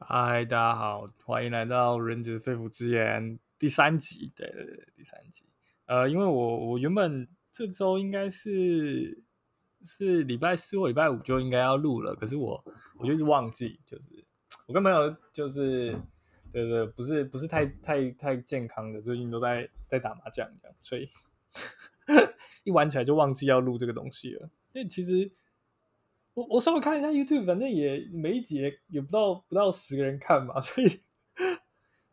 嗨，大家好，欢迎来到《人子肺腑之言》第三集。对对对，第三集。呃，因为我我原本这周应该是是礼拜四或礼拜五就应该要录了，可是我我就一直忘记，就是我跟朋友就是对对，对，不是不是太太太健康的，最近都在在打麻将这样，所以 一玩起来就忘记要录这个东西了。因为其实。我我稍微看一下 YouTube，反正也每一集也不到不到十个人看嘛，所以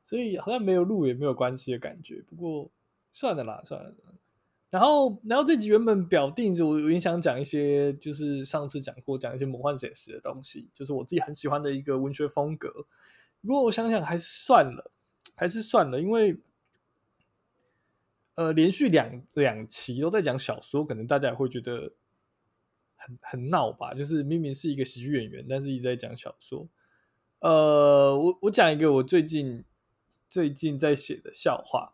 所以好像没有录也没有关系的感觉。不过算了啦，算了。然后然后这集原本表定着我我也想讲一些，就是上次讲过讲一些魔幻写实的东西，就是我自己很喜欢的一个文学风格。不过我想想还是算了，还是算了，因为呃连续两两期都在讲小说，可能大家也会觉得。很很闹吧，就是明明是一个喜剧演员，但是一直在讲小说。呃，我我讲一个我最近最近在写的笑话。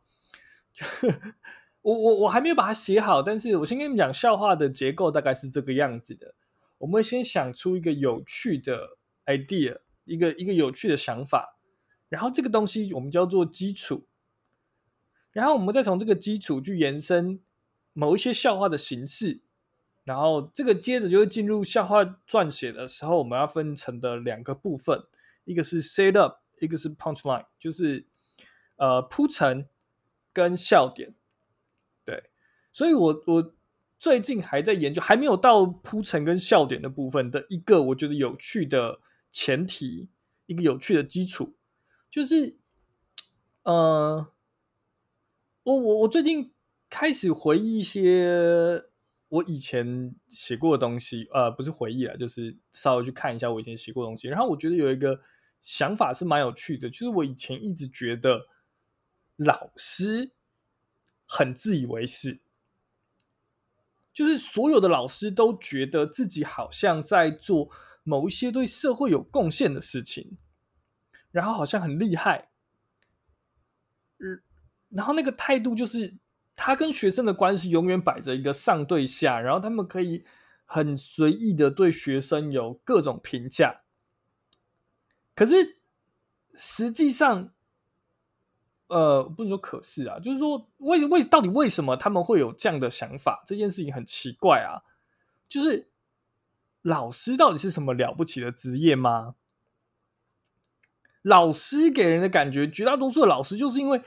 我我我还没有把它写好，但是我先跟你们讲笑话的结构大概是这个样子的。我们会先想出一个有趣的 idea，一个一个有趣的想法，然后这个东西我们叫做基础，然后我们再从这个基础去延伸某一些笑话的形式。然后这个接着就会进入笑话撰写的时候，我们要分成的两个部分，一个是 set up，一个是 punchline，就是呃铺陈跟笑点。对，所以我我最近还在研究，还没有到铺陈跟笑点的部分的一个我觉得有趣的前提，一个有趣的基础，就是呃，我我我最近开始回忆一些。我以前写过的东西，呃，不是回忆了，就是稍微去看一下我以前写过的东西。然后我觉得有一个想法是蛮有趣的，就是我以前一直觉得老师很自以为是，就是所有的老师都觉得自己好像在做某一些对社会有贡献的事情，然后好像很厉害，嗯，然后那个态度就是。他跟学生的关系永远摆着一个上对下，然后他们可以很随意的对学生有各种评价。可是实际上，呃，不能说可是啊，就是说为为到底为什么他们会有这样的想法？这件事情很奇怪啊。就是老师到底是什么了不起的职业吗？老师给人的感觉，绝大多数的老师就是因为。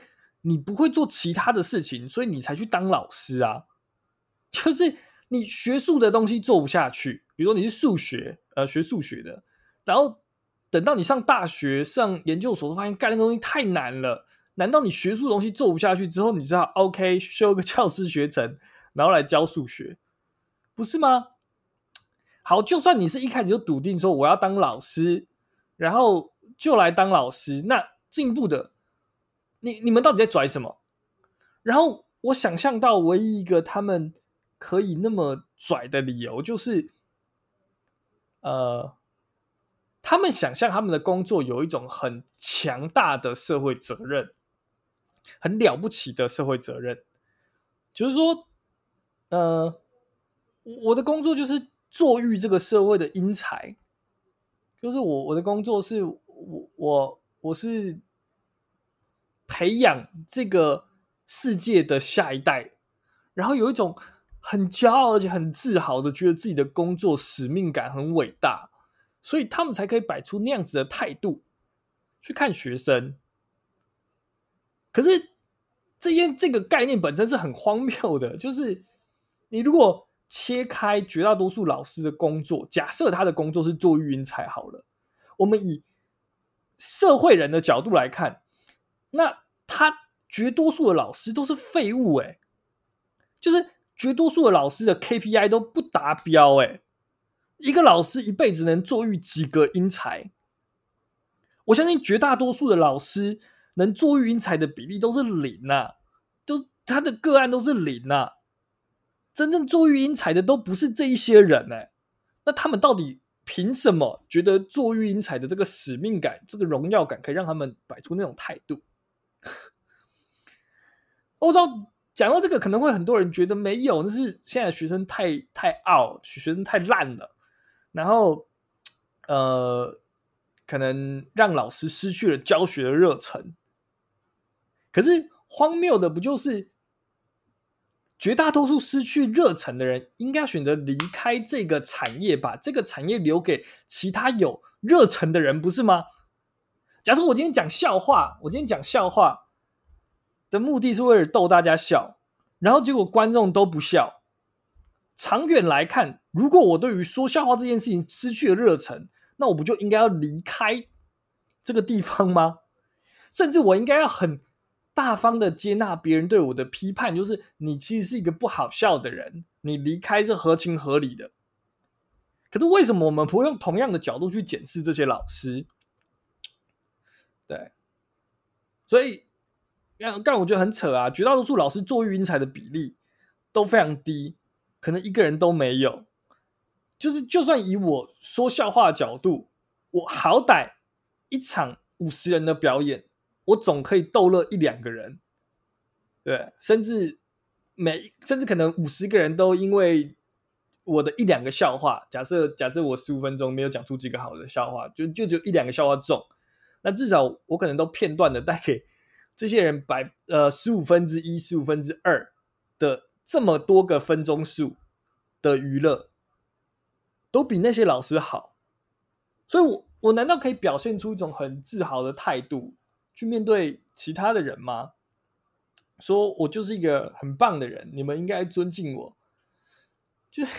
你不会做其他的事情，所以你才去当老师啊。就是你学术的东西做不下去，比如说你是数学，呃，学数学的，然后等到你上大学、上研究所，发现干那个东西太难了。难道你学术的东西做不下去之后，你知道 OK 修个教师学程，然后来教数学，不是吗？好，就算你是一开始就笃定说我要当老师，然后就来当老师，那进步的。你你们到底在拽什么？然后我想象到唯一一个他们可以那么拽的理由，就是，呃，他们想象他们的工作有一种很强大的社会责任，很了不起的社会责任，就是说，呃，我的工作就是作育这个社会的英才，就是我我的工作是我我我是。培养这个世界的下一代，然后有一种很骄傲而且很自豪的，觉得自己的工作使命感很伟大，所以他们才可以摆出那样子的态度去看学生。可是这件这个概念本身是很荒谬的，就是你如果切开绝大多数老师的工作，假设他的工作是做育英才好了，我们以社会人的角度来看。那他绝多数的老师都是废物哎，就是绝多数的老师的 KPI 都不达标哎，一个老师一辈子能作育几个英才？我相信绝大多数的老师能做育英才的比例都是零呐，都他的个案都是零呐，真正做育英才的都不是这一些人哎，那他们到底凭什么觉得做育英才的这个使命感、这个荣耀感可以让他们摆出那种态度？我知道讲到这个，可能会很多人觉得没有，那是现在学生太太傲，学生太烂了。然后，呃，可能让老师失去了教学的热忱。可是荒谬的不就是，绝大多数失去热忱的人，应该选择离开这个产业，把这个产业留给其他有热忱的人，不是吗？假设我今天讲笑话，我今天讲笑话的目的是为了逗大家笑，然后结果观众都不笑。长远来看，如果我对于说笑话这件事情失去了热忱，那我不就应该要离开这个地方吗？甚至我应该要很大方的接纳别人对我的批判，就是你其实是一个不好笑的人，你离开是合情合理的。可是为什么我们不会用同样的角度去检视这些老师？对，所以让让我觉得很扯啊！绝大多数老师做育英才的比例都非常低，可能一个人都没有。就是就算以我说笑话的角度，我好歹一场五十人的表演，我总可以逗乐一两个人，对，甚至每甚至可能五十个人都因为我的一两个笑话，假设假设我十五分钟没有讲出几个好的笑话，就就只有一两个笑话中。那至少我可能都片段的带给这些人百呃十五分之一、十五分之二的这么多个分钟数的娱乐，都比那些老师好。所以我，我难道可以表现出一种很自豪的态度去面对其他的人吗？说我就是一个很棒的人，你们应该尊敬我。就是，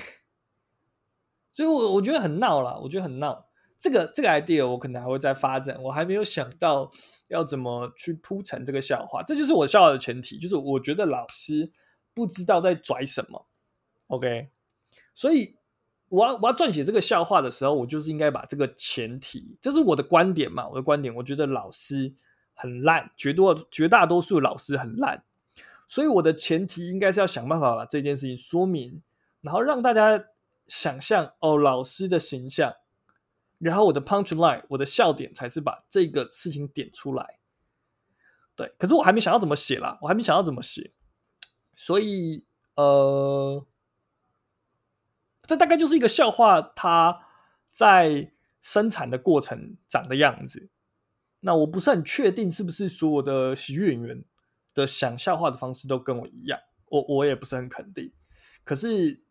所以我我觉得很闹啦，我觉得很闹。这个这个 idea 我可能还会再发展，我还没有想到要怎么去铺陈这个笑话。这就是我笑话的前提，就是我觉得老师不知道在拽什么。OK，所以我要我要撰写这个笑话的时候，我就是应该把这个前提，这是我的观点嘛，我的观点，我觉得老师很烂，绝多绝大多数老师很烂，所以我的前提应该是要想办法把这件事情说明，然后让大家想象哦，老师的形象。然后我的 punch line，我的笑点才是把这个事情点出来。对，可是我还没想到怎么写啦，我还没想到怎么写，所以呃，这大概就是一个笑话，它在生产的过程长的样子。那我不是很确定是不是所有的喜剧演员的想笑话的方式都跟我一样，我我也不是很肯定。可是。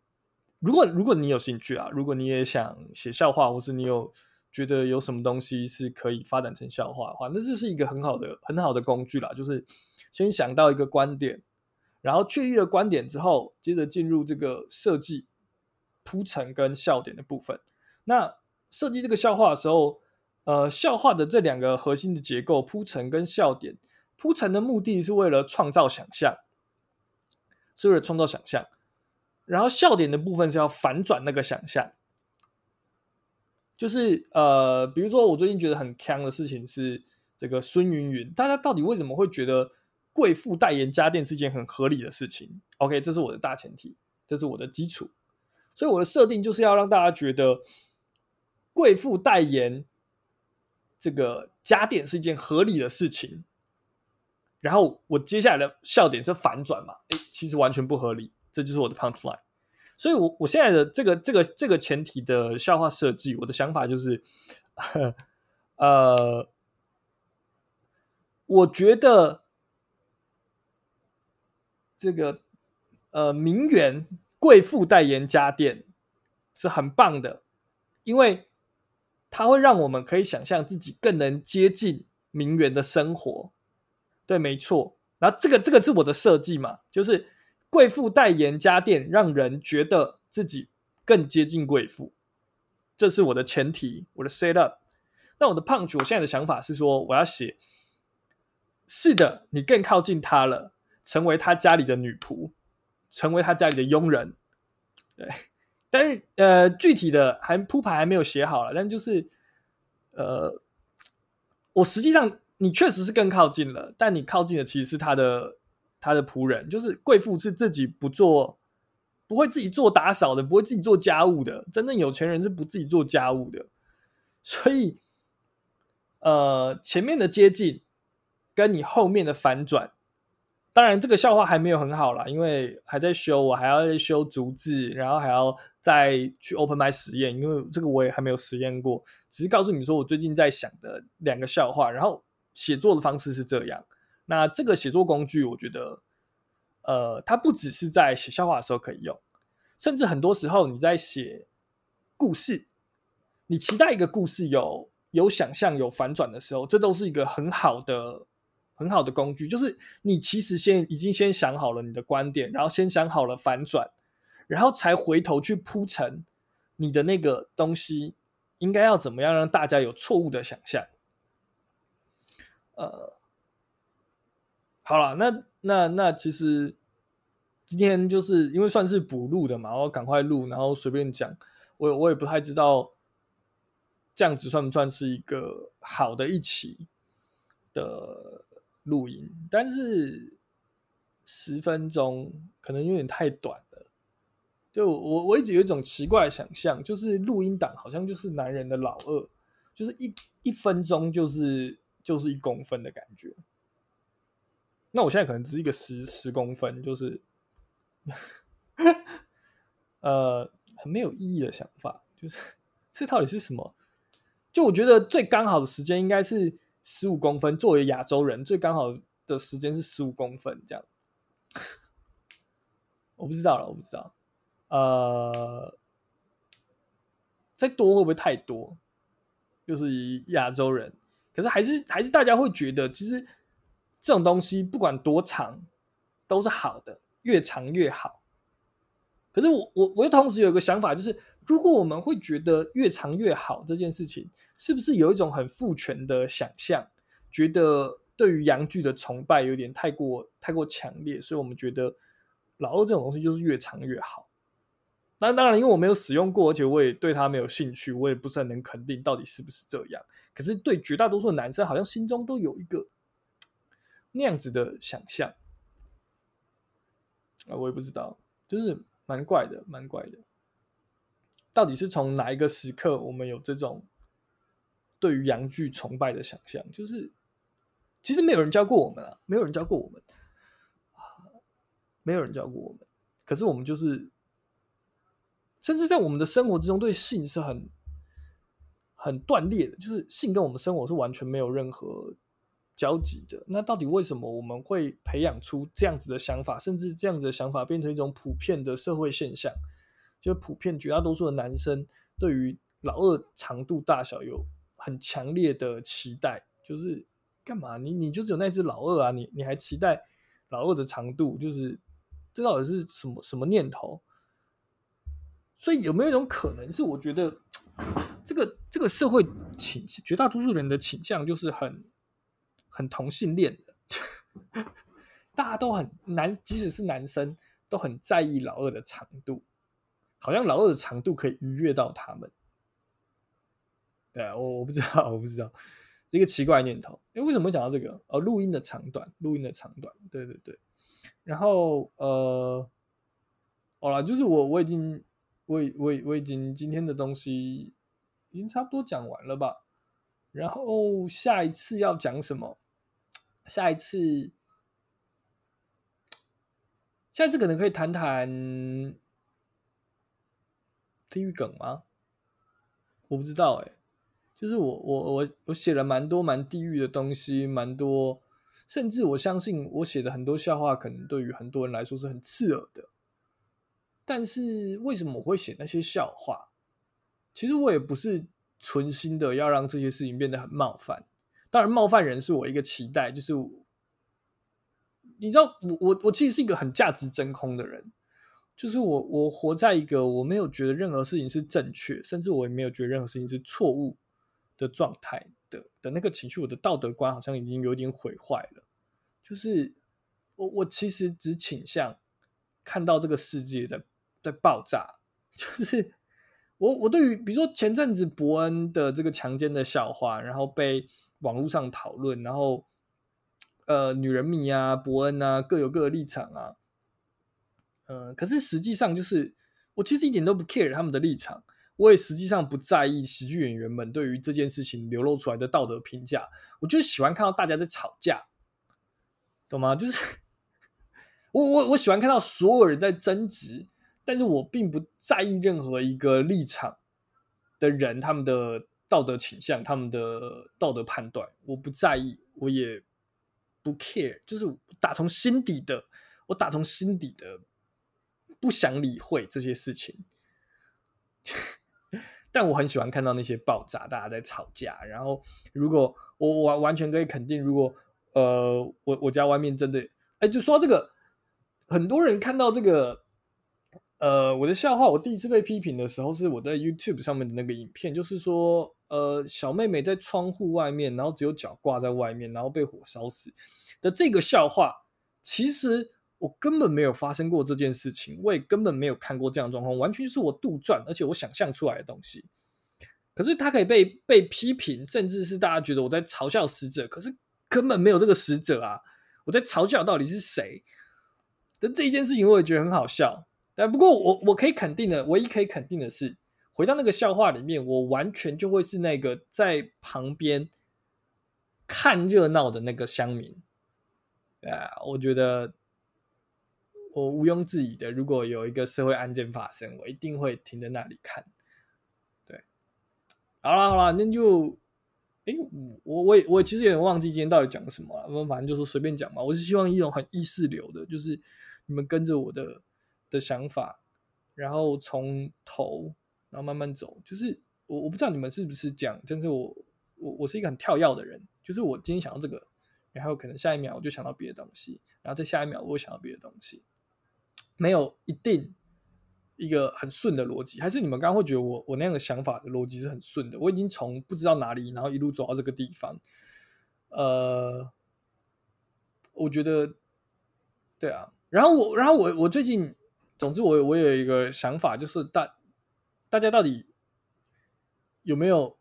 如果如果你有兴趣啊，如果你也想写笑话，或是你有觉得有什么东西是可以发展成笑话的话，那这是一个很好的很好的工具啦。就是先想到一个观点，然后确立了观点之后，接着进入这个设计、铺陈跟笑点的部分。那设计这个笑话的时候，呃，笑话的这两个核心的结构，铺陈跟笑点，铺陈的目的是为了创造想象，是为了创造想象。然后笑点的部分是要反转那个想象，就是呃，比如说我最近觉得很锵的事情是这个孙芸芸，大家到底为什么会觉得贵妇代言家电是件很合理的事情？OK，这是我的大前提，这是我的基础，所以我的设定就是要让大家觉得贵妇代言这个家电是一件合理的事情，然后我接下来的笑点是反转嘛？诶，其实完全不合理。这就是我的 punchline，所以我，我现在的这个这个这个前提的笑话设计，我的想法就是，呃，我觉得这个呃名媛贵妇代言家电是很棒的，因为它会让我们可以想象自己更能接近名媛的生活。对，没错。然后这个这个是我的设计嘛，就是。贵妇代言家电，让人觉得自己更接近贵妇，这是我的前提，我的 set up。那我的 punch，我现在的想法是说，我要写，是的，你更靠近他了，成为他家里的女仆，成为他家里的佣人。对，但是呃，具体的还铺排还没有写好了，但就是呃，我实际上你确实是更靠近了，但你靠近的其实是他的。他的仆人就是贵妇，是自己不做，不会自己做打扫的，不会自己做家务的。真正有钱人是不自己做家务的，所以，呃，前面的接近跟你后面的反转，当然这个笑话还没有很好啦，因为还在修，我还要修逐字，然后还要再去 open my 实验，因为这个我也还没有实验过，只是告诉你说我最近在想的两个笑话，然后写作的方式是这样。那这个写作工具，我觉得，呃，它不只是在写笑话的时候可以用，甚至很多时候你在写故事，你期待一个故事有有想象、有反转的时候，这都是一个很好的、很好的工具。就是你其实先已经先想好了你的观点，然后先想好了反转，然后才回头去铺陈你的那个东西应该要怎么样让大家有错误的想象。呃。好了，那那那其实今天就是因为算是补录的嘛，我赶快录，然后随便讲。我我也不太知道这样子算不算是一个好的一期的录音，但是十分钟可能有点太短了。就我我一直有一种奇怪的想象，就是录音档好像就是男人的老二，就是一一分钟就是就是一公分的感觉。那我现在可能只是一个十十公分，就是，呃，很没有意义的想法，就是这到底是什么？就我觉得最刚好的时间应该是十五公分，作为亚洲人最刚好的时间是十五公分，这样。我不知道了，我不知道。呃，再多会不会太多？就是以亚洲人，可是还是还是大家会觉得其实。这种东西不管多长都是好的，越长越好。可是我我我又同时有一个想法，就是如果我们会觉得越长越好这件事情，是不是有一种很父权的想象，觉得对于阳具的崇拜有点太过太过强烈，所以我们觉得老二这种东西就是越长越好。当当然，因为我没有使用过，而且我也对它没有兴趣，我也不是很能肯定到底是不是这样。可是对绝大多数的男生，好像心中都有一个。那样子的想象啊，我也不知道，就是蛮怪的，蛮怪的。到底是从哪一个时刻，我们有这种对于阳具崇拜的想象？就是其实没有人教过我们啊，没有人教过我们啊，没有人教过我们。可是我们就是，甚至在我们的生活之中，对性是很很断裂的，就是性跟我们生活是完全没有任何。交集的，那到底为什么我们会培养出这样子的想法，甚至这样子的想法变成一种普遍的社会现象？就普遍绝大多数的男生对于老二长度大小有很强烈的期待，就是干嘛？你你就只有那只老二啊，你你还期待老二的长度？就是这到底是什么什么念头？所以有没有一种可能是，我觉得这个这个社会倾绝大多数人的倾向就是很。很同性恋的，大家都很男，即使是男生都很在意老二的长度，好像老二的长度可以愉悦到他们。对啊，我我不知道，我不知道，一个奇怪念头。哎，为什么会讲到这个？哦，录音的长短，录音的长短，对对对。然后呃，好了，就是我我已经，我已我我已经今天的东西已经差不多讲完了吧？然后下一次要讲什么？下一次，下一次可能可以谈谈地狱梗吗？我不知道哎、就是我我我我写了蛮多蛮地狱的东西，蛮多，甚至我相信我写的很多笑话，可能对于很多人来说是很刺耳的。但是为什么我会写那些笑话？其实我也不是存心的要让这些事情变得很冒犯。当然，冒犯人是我一个期待，就是你知道，我我我其实是一个很价值真空的人，就是我我活在一个我没有觉得任何事情是正确，甚至我也没有觉得任何事情是错误的状态的的那个情绪，我的道德观好像已经有点毁坏了。就是我我其实只倾向看到这个世界在在爆炸，就是我我对于比如说前阵子伯恩的这个强奸的笑话，然后被。网络上讨论，然后呃，女人迷啊，伯恩啊，各有各的立场啊。呃，可是实际上就是，我其实一点都不 care 他们的立场，我也实际上不在意喜剧演员们对于这件事情流露出来的道德评价。我就喜欢看到大家在吵架，懂吗？就是我我我喜欢看到所有人在争执，但是我并不在意任何一个立场的人他们的道德倾向、他们的道德判断，我不在意，我也不 care，就是打从心底的，我打从心底的不想理会这些事情。但我很喜欢看到那些爆炸，大家在吵架。然后，如果我完完全可以肯定，如果呃，我我家外面真的，哎，就说这个。很多人看到这个，呃，我的笑话，我第一次被批评的时候，是我在 YouTube 上面的那个影片，就是说，呃，小妹妹在窗户外面，然后只有脚挂在外面，然后被火烧死的这个笑话，其实我根本没有发生过这件事情，我也根本没有看过这样的状况，完全是我杜撰，而且我想象出来的东西。可是他可以被被批评，甚至是大家觉得我在嘲笑死者，可是根本没有这个死者啊！我在嘲笑到底是谁？但这一件事情我也觉得很好笑，但不过我我可以肯定的，唯一可以肯定的是，回到那个笑话里面，我完全就会是那个在旁边看热闹的那个乡民。啊，我觉得我毋庸置疑的，如果有一个社会案件发生，我一定会停在那里看。对，好了好了，那就，哎，我我也我其实有点忘记今天到底讲什么了，我们反正就是随便讲嘛。我是希望一种很意识流的，就是。你们跟着我的的想法，然后从头，然后慢慢走。就是我我不知道你们是不是这样，但是我我我是一个很跳跃的人。就是我今天想到这个，然后可能下一秒我就想到别的东西，然后再下一秒我又想到别的东西，没有一定一个很顺的逻辑。还是你们刚刚会觉得我我那样的想法的逻辑是很顺的？我已经从不知道哪里，然后一路走到这个地方。呃，我觉得，对啊。然后我，然后我，我最近，总之我我有一个想法，就是大大家到底有没有，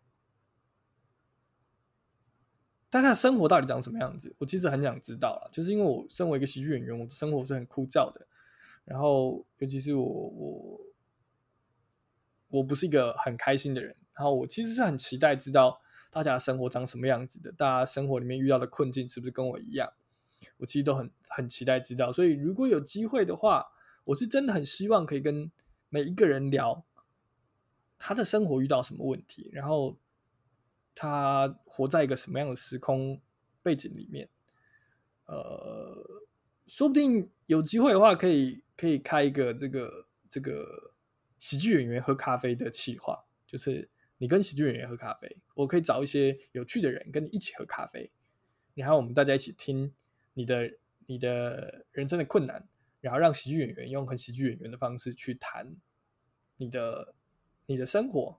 大家的生活到底长什么样子？我其实很想知道了，就是因为我身为一个喜剧演员，我的生活是很枯燥的。然后，尤其是我我我不是一个很开心的人。然后，我其实是很期待知道大家生活长什么样子的，大家生活里面遇到的困境是不是跟我一样？我其实都很很期待知道，所以如果有机会的话，我是真的很希望可以跟每一个人聊他的生活遇到什么问题，然后他活在一个什么样的时空背景里面。呃，说不定有机会的话，可以可以开一个这个这个喜剧演员喝咖啡的企划，就是你跟喜剧演员喝咖啡，我可以找一些有趣的人跟你一起喝咖啡，然后我们大家一起听。你的你的人生的困难，然后让喜剧演员用很喜剧演员的方式去谈你的你的生活。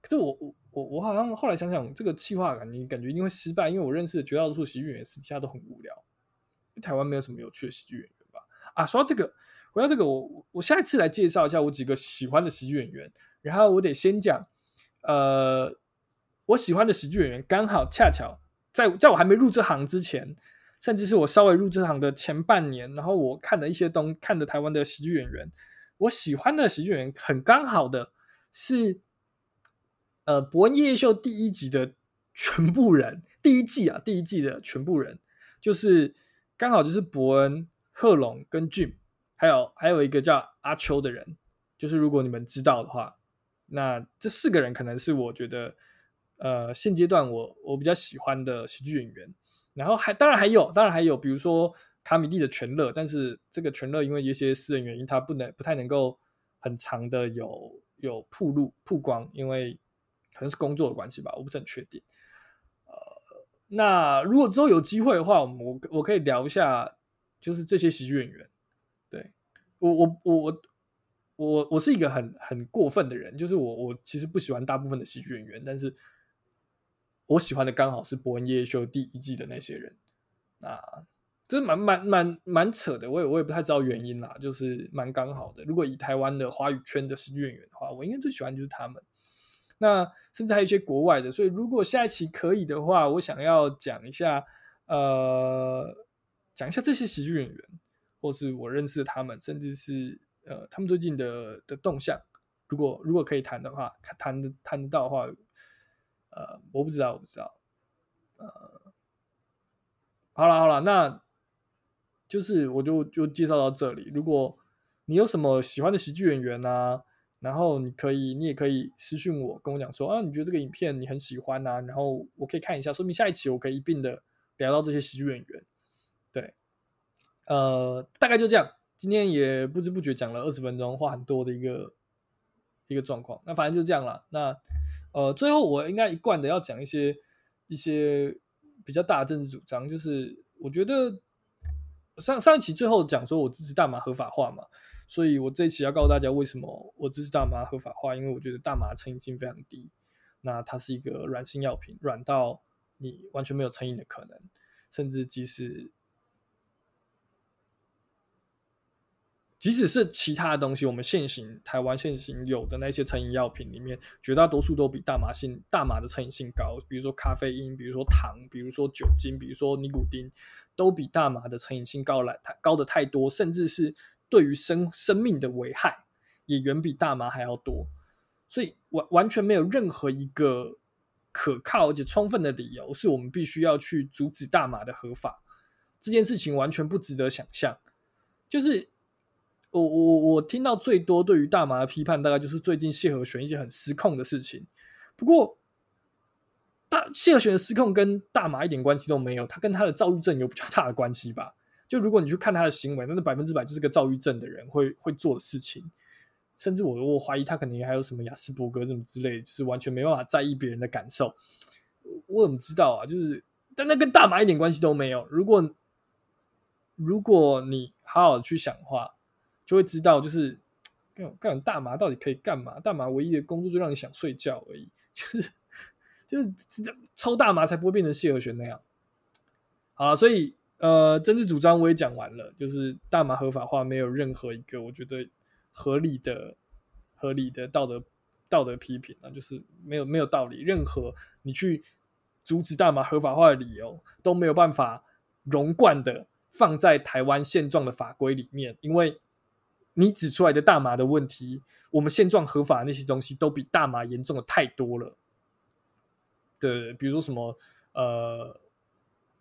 可是我我我我好像后来想想，这个企划感觉感觉一定会失败，因为我认识的绝大多数喜剧演员私下都很无聊。台湾没有什么有趣的喜剧演员吧？啊，说到这个，回到这个，我我下一次来介绍一下我几个喜欢的喜剧演员。然后我得先讲，呃，我喜欢的喜剧演员刚好恰巧在在我还没入这行之前。甚至是我稍微入这行的前半年，然后我看的一些东，看的台湾的喜剧演员，我喜欢的喜剧演员很刚好的是，呃，伯恩夜夜秀第一集的全部人，第一季啊，第一季的全部人，就是刚好就是伯恩、贺龙跟 Jim，还有还有一个叫阿秋的人，就是如果你们知道的话，那这四个人可能是我觉得，呃，现阶段我我比较喜欢的喜剧演员。然后还当然还有，当然还有，比如说卡米蒂的全乐，但是这个全乐因为一些私人原因，他不能不太能够很长的有有曝露曝光，因为可能是工作的关系吧，我不是很确定。呃，那如果之后有机会的话，我我可以聊一下，就是这些喜剧演员。对，我我我我我我是一个很很过分的人，就是我我其实不喜欢大部分的喜剧演员，但是。我喜欢的刚好是《博恩夜秀》第一季的那些人，啊，这蛮蛮蛮蛮扯的，我也我也不太知道原因啦，就是蛮刚好的。如果以台湾的华语圈的喜剧演员的话，我应该最喜欢就是他们。那甚至还有一些国外的，所以如果下一期可以的话，我想要讲一下，呃，讲一下这些喜剧演员，或是我认识他们，甚至是呃他们最近的的动向。如果如果可以谈的话，谈谈得到的话。呃，我不知道，我不知道。呃，好了好了，那就是我就就介绍到这里。如果你有什么喜欢的喜剧演员啊，然后你可以，你也可以私信我，跟我讲说啊，你觉得这个影片你很喜欢啊，然后我可以看一下，说明下一期我可以一并的聊到这些喜剧演员。对，呃，大概就这样。今天也不知不觉讲了二十分钟，话很多的一个一个状况。那反正就这样了。那呃，最后我应该一贯的要讲一些一些比较大的政治主张，就是我觉得上上一期最后讲说我支持大麻合法化嘛，所以我这一期要告诉大家为什么我支持大麻合法化，因为我觉得大麻成瘾性非常低，那它是一个软性药品，软到你完全没有成瘾的可能，甚至即使。即使是其他的东西，我们现行台湾现行有的那些成瘾药品里面，绝大多数都比大麻性大麻的成瘾性高。比如说咖啡因，比如说糖，比如说酒精，比如说尼古丁，都比大麻的成瘾性高来高的太多，甚至是对于生生命的危害也远比大麻还要多。所以完完全没有任何一个可靠而且充分的理由，是我们必须要去阻止大麻的合法。这件事情完全不值得想象，就是。我我我听到最多对于大麻的批判，大概就是最近谢和弦一些很失控的事情。不过，大谢和弦的失控跟大麻一点关系都没有，他跟他的躁郁症有比较大的关系吧？就如果你去看他的行为，那是百分之百就是个躁郁症的人会会做的事情。甚至我我怀疑他可能还有什么亚斯伯格什么之类，就是完全没办法在意别人的感受。我怎么知道啊？就是，但那跟大麻一点关系都没有。如果如果你好好去想的话。就会知道，就是干干大麻到底可以干嘛？大麻唯一的工作就让你想睡觉而已，就是就是抽大麻才不会变成谢和弦那样。好了，所以呃，政治主张我也讲完了，就是大麻合法化没有任何一个我觉得合理的、合理的道德道德批评啊，就是没有没有道理，任何你去阻止大麻合法化的理由都没有办法融贯的放在台湾现状的法规里面，因为。你指出来的大麻的问题，我们现状合法那些东西都比大麻严重的太多了。对，比如说什么呃，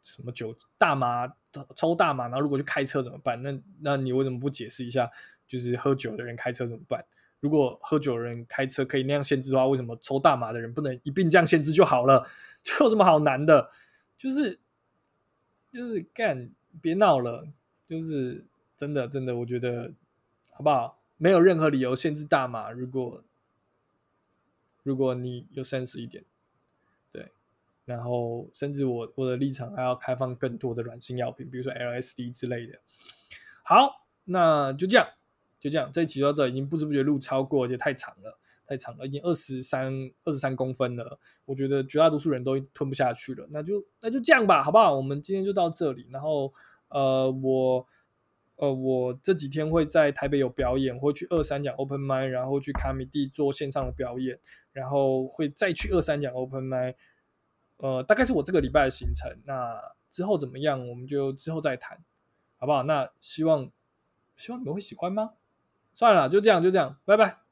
什么酒、大麻、抽大麻，然后如果去开车怎么办？那那你为什么不解释一下？就是喝酒的人开车怎么办？如果喝酒的人开车可以那样限制的话，为什么抽大麻的人不能一并这样限制就好了？这有什么好难的？就是就是干，别闹了，就是真的真的，我觉得。好不好？没有任何理由限制大麻。如果如果你有 sense 一点，对，然后甚至我我的立场还要开放更多的软性药品，比如说 LSD 之类的。好，那就这样，就这样。这一期到这已经不知不觉录超过，而且太长了，太长了，已经二十三二十三公分了。我觉得绝大多数人都吞不下去了。那就那就这样吧，好不好？我们今天就到这里。然后呃，我。呃，我这几天会在台北有表演，会去二三讲 Open Mic，然后去卡米蒂做线上的表演，然后会再去二三讲 Open Mic，呃，大概是我这个礼拜的行程。那之后怎么样，我们就之后再谈，好不好？那希望希望你们会喜欢吗？算了，就这样，就这样，拜拜。